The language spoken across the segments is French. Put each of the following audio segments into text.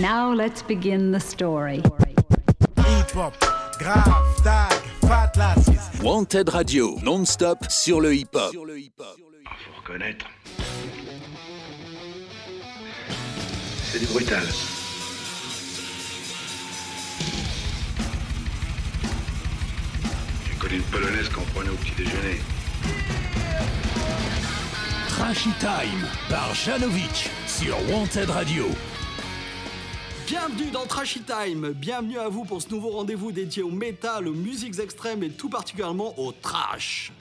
Now let's begin the story. Hip-hop, grave, tag, fat lasses. Wanted Radio, non-stop sur le hip-hop. Faut reconnaître. C'est du brutal. J'ai connu une polonaise qu'on prenait au petit déjeuner. Trashy Time par Janovic sur Wanted Radio. Bienvenue dans Trashy Time, bienvenue à vous pour ce nouveau rendez-vous dédié au métal, aux musiques extrêmes et tout particulièrement au trash.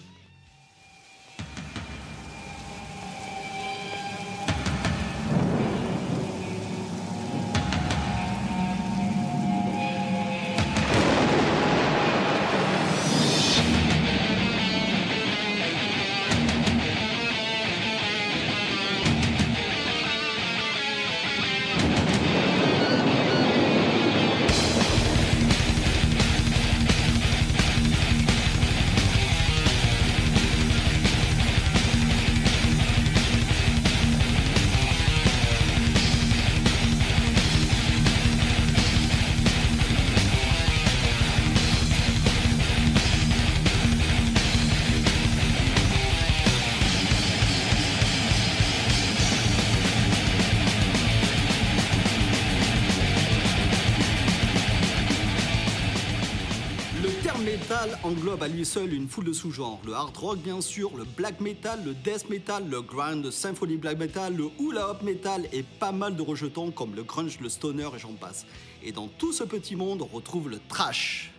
Terme metal englobe à lui seul une foule de sous-genres. Le hard rock, bien sûr, le black metal, le death metal, le grind, symphony black metal, le hula hop metal et pas mal de rejetons comme le grunge, le stoner et j'en passe. Et dans tout ce petit monde, on retrouve le trash.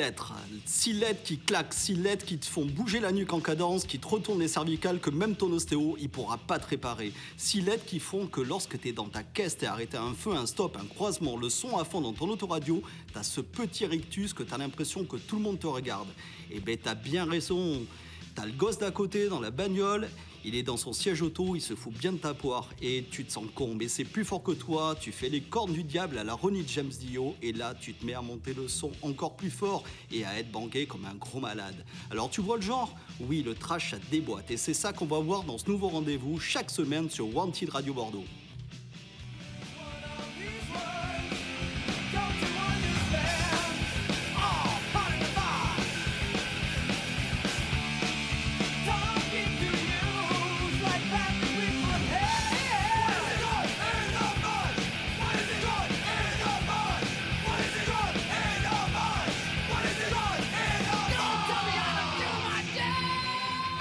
Lettres. Lettres qui claquent, six lettres qui te font bouger la nuque en cadence, qui te retournent les cervicales que même ton ostéo, il pourra pas te réparer. Six lettres qui font que lorsque t'es dans ta caisse, t'es arrêté un feu, un stop, un croisement, le son à fond dans ton autoradio, t'as ce petit rictus que t'as l'impression que tout le monde te regarde. Et ben t'as bien raison. T'as le gosse d'à côté dans la bagnole, il est dans son siège auto, il se fout bien de ta poire. Et tu te sens con, mais c'est plus fort que toi, tu fais les cornes du diable à la Ronnie James Dio. Et là tu te mets à monter le son encore plus fort et à être banqué comme un gros malade. Alors tu vois le genre? Oui, le trash ça déboîte et c'est ça qu'on va voir dans ce nouveau rendez-vous chaque semaine sur Wanted Radio Bordeaux.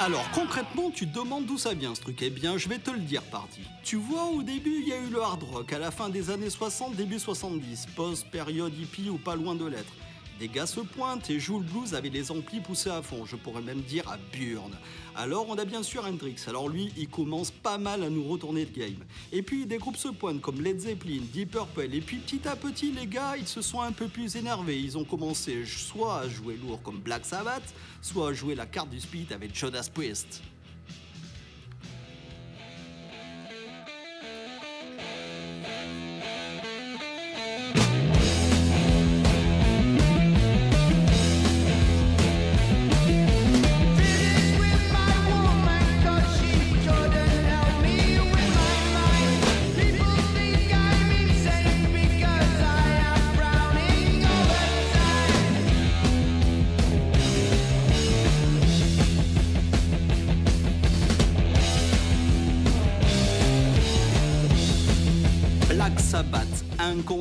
Alors concrètement, tu te demandes d'où ça vient ce truc. Eh bien, je vais te le dire, parti. Tu vois, au début, il y a eu le hard rock, à la fin des années 60, début 70, post-période hippie ou pas loin de l'être. Des gars se pointent et jouent le blues avec les amplis poussés à fond, je pourrais même dire à burn. Alors on a bien sûr Hendrix, alors lui il commence pas mal à nous retourner le game. Et puis des groupes se pointent comme Led Zeppelin, Deep Purple, et puis petit à petit les gars ils se sont un peu plus énervés, ils ont commencé soit à jouer lourd comme Black Sabbath, soit à jouer la carte du speed avec Judas Priest.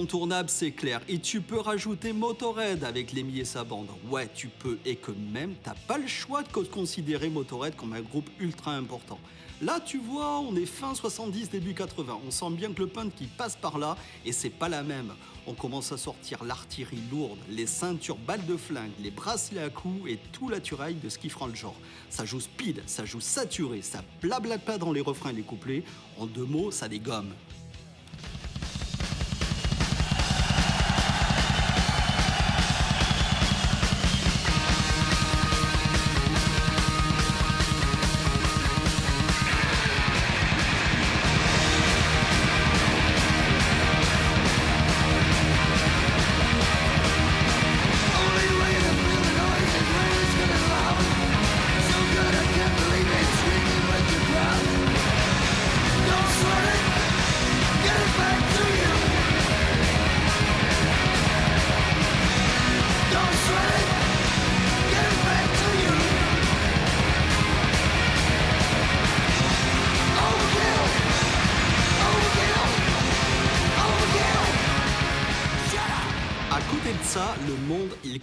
Incontournable, c'est clair. Et tu peux rajouter Motorhead avec Lemmy et sa bande. Ouais, tu peux. Et que même, t'as pas le choix de considérer Motorhead comme un groupe ultra important. Là, tu vois, on est fin 70, début 80. On sent bien que le punk qui passe par là, et c'est pas la même. On commence à sortir l'artillerie lourde, les ceintures balles de flingue, les bracelets à coups et tout l'attirail de ce qui fera le genre. Ça joue speed, ça joue saturé, ça blablate pas dans les refrains et les couplets. En deux mots, ça dégomme.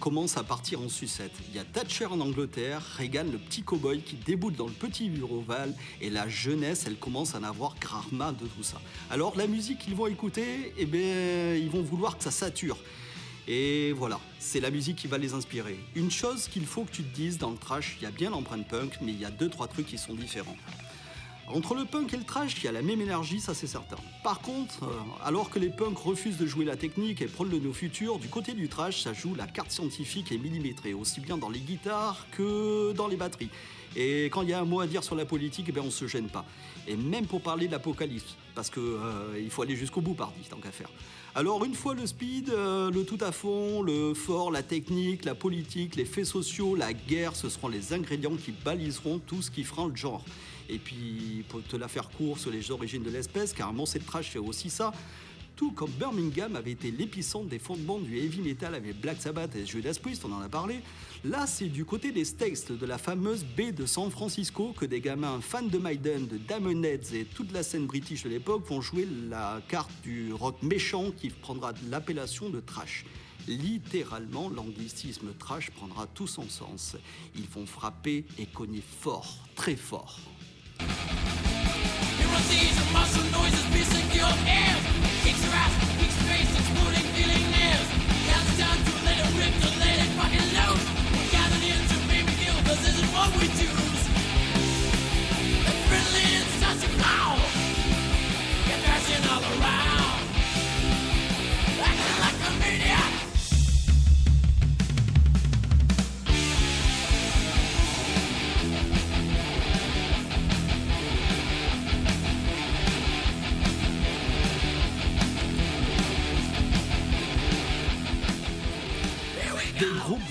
Commence à partir en sucette. Il y a Thatcher en Angleterre, Reagan, le petit cow-boy qui déboule dans le petit bureau Val, et la jeunesse, elle commence à en avoir de tout ça. Alors la musique qu'ils vont écouter, eh bien, ils vont vouloir que ça sature. Et voilà, c'est la musique qui va les inspirer. Une chose qu'il faut que tu te dises dans le trash, il y a bien l'empreinte punk, mais il y a deux trois trucs qui sont différents. Entre le punk et le trash, il y a la même énergie, ça c'est certain. Par contre, euh, alors que les punks refusent de jouer la technique et prônent le nos futurs, du côté du trash, ça joue la carte scientifique et millimétrée, aussi bien dans les guitares que dans les batteries. Et quand il y a un mot à dire sur la politique, eh ben on se gêne pas. Et même pour parler de l'apocalypse, parce que euh, il faut aller jusqu'au bout, pardi, tant qu'à faire. Alors une fois le speed, euh, le tout à fond, le fort, la technique, la politique, les faits sociaux, la guerre, ce seront les ingrédients qui baliseront tout ce qui fera le genre. Et puis, pour te la faire court sur les origines de l'espèce, cette trash fait aussi ça. Tout comme Birmingham avait été l'épicentre des fondements du heavy metal avec Black Sabbath et Judas Priest, on en a parlé. Là, c'est du côté des States, de la fameuse baie de San Francisco, que des gamins fans de Maiden, de Damonheads et toute la scène british de l'époque vont jouer la carte du rock méchant qui prendra l'appellation de trash. Littéralement, l'anglicisme trash prendra tout son sens. Ils vont frapper et cogner fort, très fort. Des groupes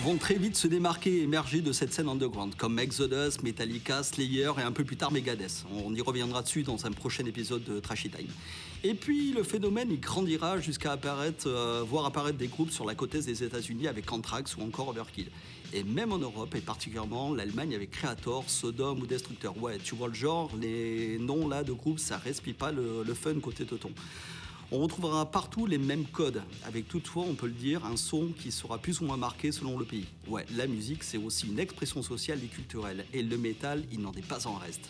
vont très vite se démarquer et émerger de cette scène underground, comme Exodus, Metallica, Slayer et un peu plus tard Megadeth. On y reviendra dessus dans un prochain épisode de Trashy Time. Et puis le phénomène il grandira jusqu'à apparaître, euh, voir apparaître des groupes sur la côte est des États-Unis avec Anthrax ou encore Overkill. Et même en Europe, et particulièrement l'Allemagne avec Creator, Sodom ou Destructor. Ouais, tu vois le genre, les noms là de groupes, ça respire pas le, fun côté teuton. On retrouvera partout les mêmes codes, avec toutefois, on peut le dire, un son qui sera plus ou moins marqué selon le pays. Ouais, la musique, c'est aussi une expression sociale et culturelle, et le métal, il n'en est pas en reste.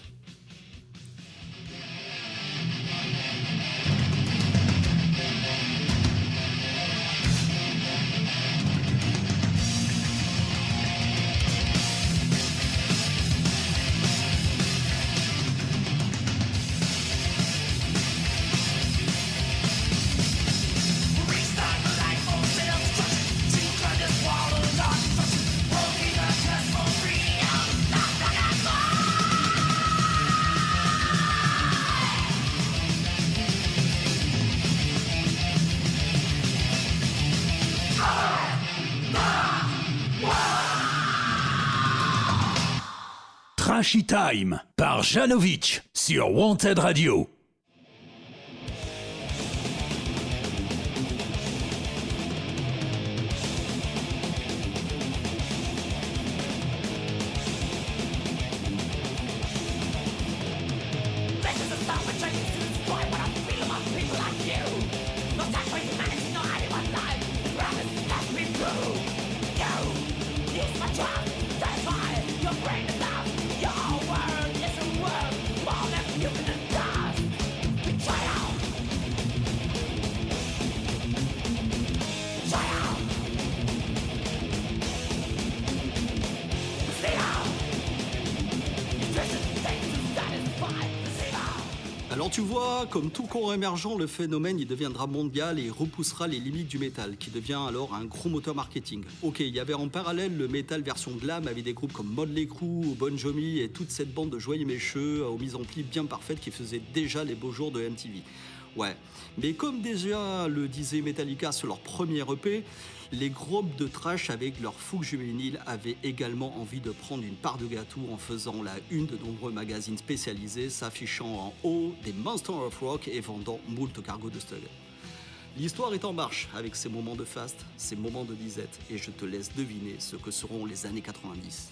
Trashy Time par Janovic sur Wanted Radio. Tu vois, comme tout courant émergent, le phénomène il deviendra mondial et repoussera les limites du métal, qui devient alors un gros moteur marketing. Ok, il y avait en parallèle le métal version glam avec des groupes comme Motley Crue, Bon Jovi et toute cette bande de joyeux mécheux aux mises en pli bien parfaites qui faisaient déjà les beaux jours de MTV. Ouais, mais comme déjà le disait Metallica sur leur premier EP, les groupes de trash avec leur fougue juvénile avaient également envie de prendre une part de gâteau en faisant la une de nombreux magazines spécialisés s'affichant en haut des Monsters of Rock et vendant moult cargo de style. L'histoire est en marche avec ses moments de fast, ses moments de disette et je te laisse deviner ce que seront les années 90.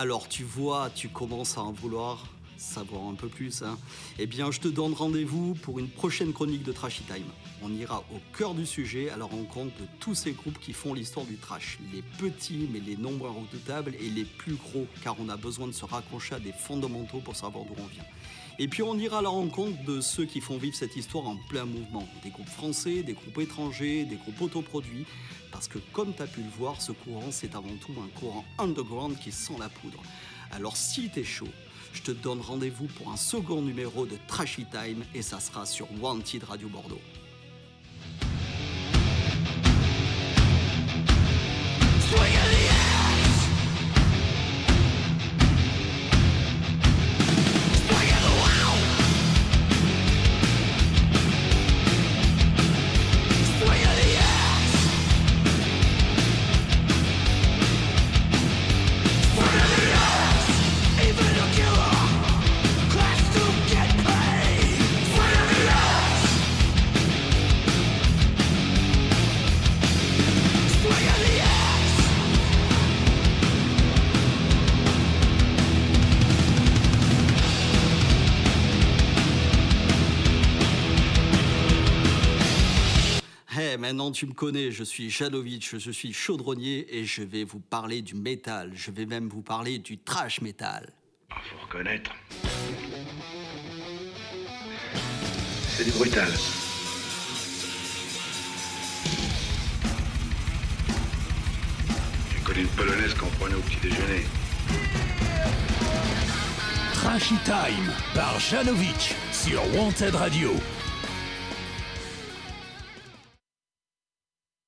Alors tu vois, tu commences à en vouloir savoir un peu plus. Hein. Eh bien, je te donne rendez-vous pour une prochaine chronique de Trashy Time. On ira au cœur du sujet à la rencontre de tous ces groupes qui font l'histoire du trash. Les petits, mais les nombreux redoutables, et les plus gros, car on a besoin de se raccrocher à des fondamentaux pour savoir d'où on vient. Et puis on ira à la rencontre de ceux qui font vivre cette histoire en plein mouvement. Des groupes français, des groupes étrangers, des groupes autoproduits. Parce que comme tu as pu le voir, ce courant, c'est avant tout un courant underground qui sent la poudre. Alors si t'es chaud, je te donne rendez-vous pour un second numéro de Trashy Time et ça sera sur Wanted Radio Bordeaux. Maintenant tu me connais, je suis Janovic, je suis chaudronnier et je vais vous parler du métal. Je vais même vous parler du trash metal. Ah, faut reconnaître. C'est du brutal. J'ai connu une polonaise qu'on prenait au petit déjeuner. Trashy Time par Janovic sur Wanted Radio.